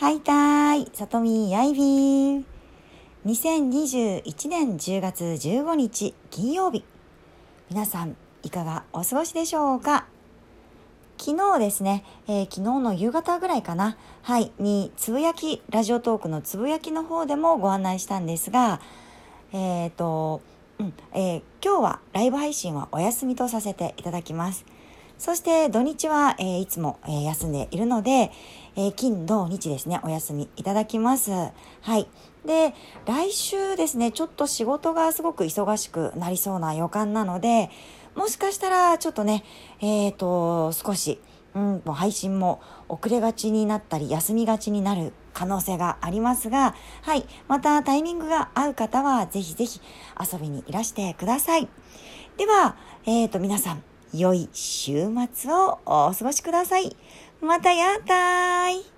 はいたーい、さとみやいびん。2021年10月15日金曜日。皆さん、いかがお過ごしでしょうか？昨日ですね、えー、昨日の夕方ぐらいかな、はい、に、つぶやき、ラジオトークのつぶやきの方でもご案内したんですが、えっ、ー、と、うん、えー、今日はライブ配信はお休みとさせていただきます。そして土日は、えー、いつも、えー、休んでいるので、えー、金、土、日ですね、お休みいただきます。はい。で、来週ですね、ちょっと仕事がすごく忙しくなりそうな予感なので、もしかしたらちょっとね、えっ、と、少し、うん、もう配信も遅れがちになったり、休みがちになる可能性がありますが、はい。またタイミングが合う方は、ぜひぜひ遊びにいらしてください。では、えっ、と、皆さん、良い週末をお過ごしください。またやったーい。